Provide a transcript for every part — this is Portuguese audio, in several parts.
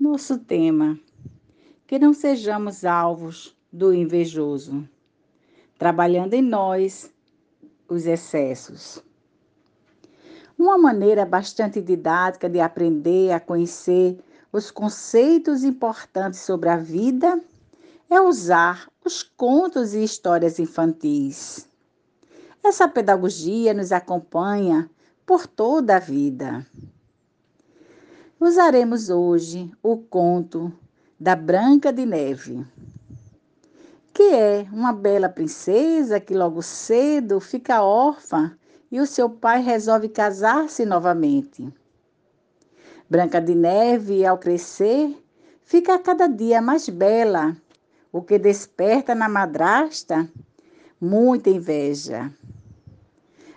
Nosso tema: que não sejamos alvos do invejoso, trabalhando em nós os excessos. Uma maneira bastante didática de aprender a conhecer os conceitos importantes sobre a vida é usar os contos e histórias infantis. Essa pedagogia nos acompanha por toda a vida. Usaremos hoje o conto da Branca de Neve, que é uma bela princesa que logo cedo fica órfã e o seu pai resolve casar-se novamente. Branca de Neve, ao crescer, fica cada dia mais bela, o que desperta na madrasta muita inveja.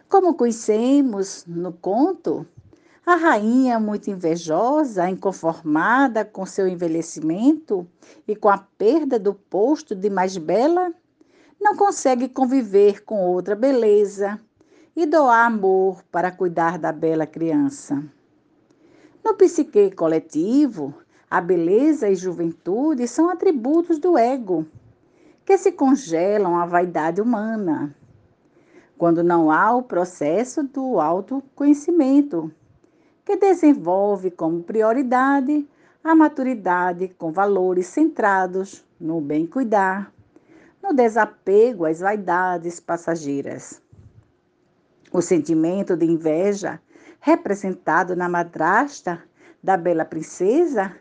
Como conhecemos no conto, a rainha, muito invejosa, inconformada com seu envelhecimento e com a perda do posto de mais bela, não consegue conviver com outra beleza e doar amor para cuidar da bela criança. No psique coletivo, a beleza e juventude são atributos do ego, que se congelam à vaidade humana, quando não há o processo do autoconhecimento, que desenvolve como prioridade a maturidade com valores centrados no bem cuidar, no desapego às vaidades passageiras. O sentimento de inveja, representado na madrasta da bela princesa,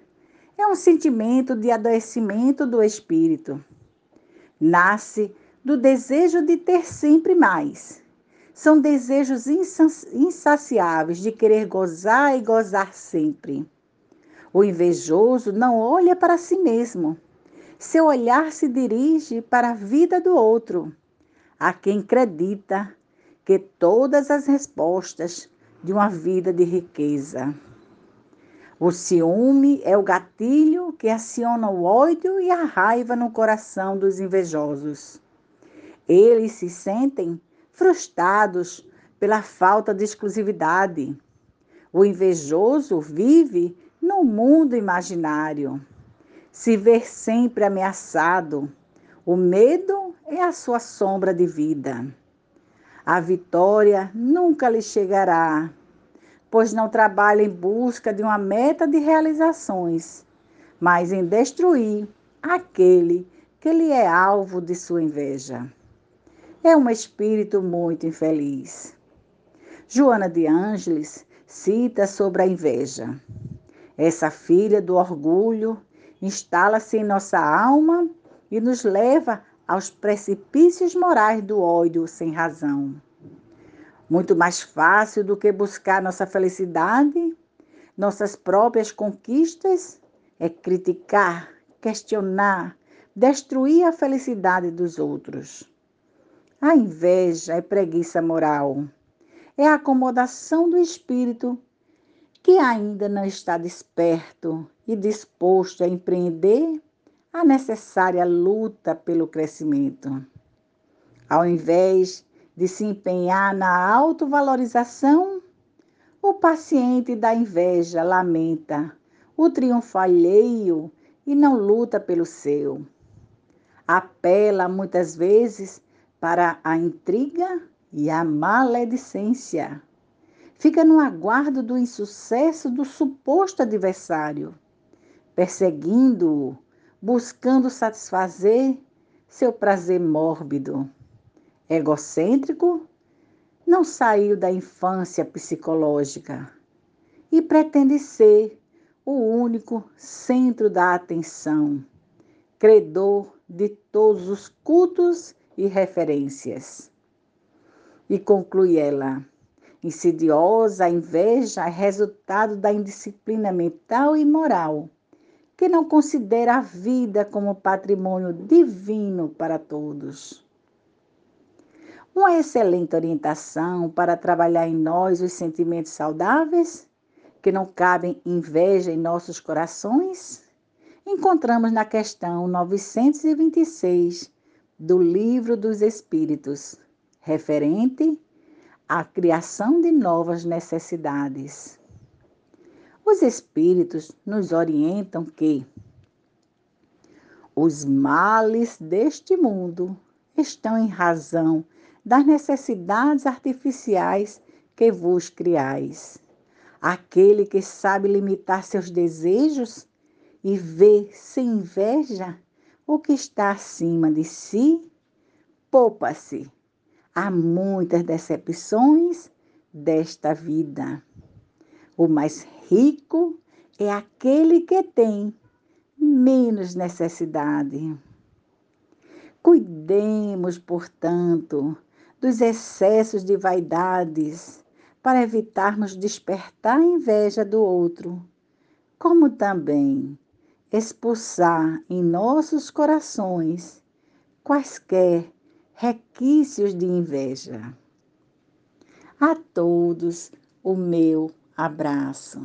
é um sentimento de adoecimento do espírito. Nasce do desejo de ter sempre mais. São desejos insaciáveis de querer gozar e gozar sempre. O invejoso não olha para si mesmo. Seu olhar se dirige para a vida do outro, a quem acredita que todas as respostas de uma vida de riqueza. O ciúme é o gatilho que aciona o ódio e a raiva no coração dos invejosos. Eles se sentem frustrados pela falta de exclusividade. O invejoso vive no mundo imaginário. Se vê sempre ameaçado. O medo é a sua sombra de vida. A vitória nunca lhe chegará pois não trabalha em busca de uma meta de realizações, mas em destruir aquele que lhe é alvo de sua inveja. É um espírito muito infeliz. Joana de Ângeles cita sobre a inveja. Essa filha do orgulho instala-se em nossa alma e nos leva aos precipícios morais do ódio sem razão. Muito mais fácil do que buscar nossa felicidade, nossas próprias conquistas, é criticar, questionar, destruir a felicidade dos outros. A inveja é preguiça moral, é a acomodação do espírito que ainda não está desperto e disposto a empreender a necessária luta pelo crescimento. Ao invés de se empenhar na autovalorização, o paciente da inveja lamenta o triunfo alheio e não luta pelo seu. Apela muitas vezes para a intriga e a maledicência. Fica no aguardo do insucesso do suposto adversário, perseguindo-o, buscando satisfazer seu prazer mórbido egocêntrico, não saiu da infância psicológica e pretende ser o único centro da atenção, credor de todos os cultos e referências. E conclui ela: insidiosa inveja é resultado da indisciplina mental e moral, que não considera a vida como patrimônio divino para todos. Uma excelente orientação para trabalhar em nós os sentimentos saudáveis, que não cabem inveja em nossos corações, encontramos na questão 926 do Livro dos Espíritos, referente à criação de novas necessidades. Os espíritos nos orientam que os males deste mundo estão em razão das necessidades artificiais que vos criais. Aquele que sabe limitar seus desejos e vê sem inveja o que está acima de si, poupa-se a muitas decepções desta vida. O mais rico é aquele que tem menos necessidade. Cuidemos, portanto, dos excessos de vaidades para evitarmos despertar a inveja do outro, como também expulsar em nossos corações quaisquer requisitos de inveja. A todos o meu abraço.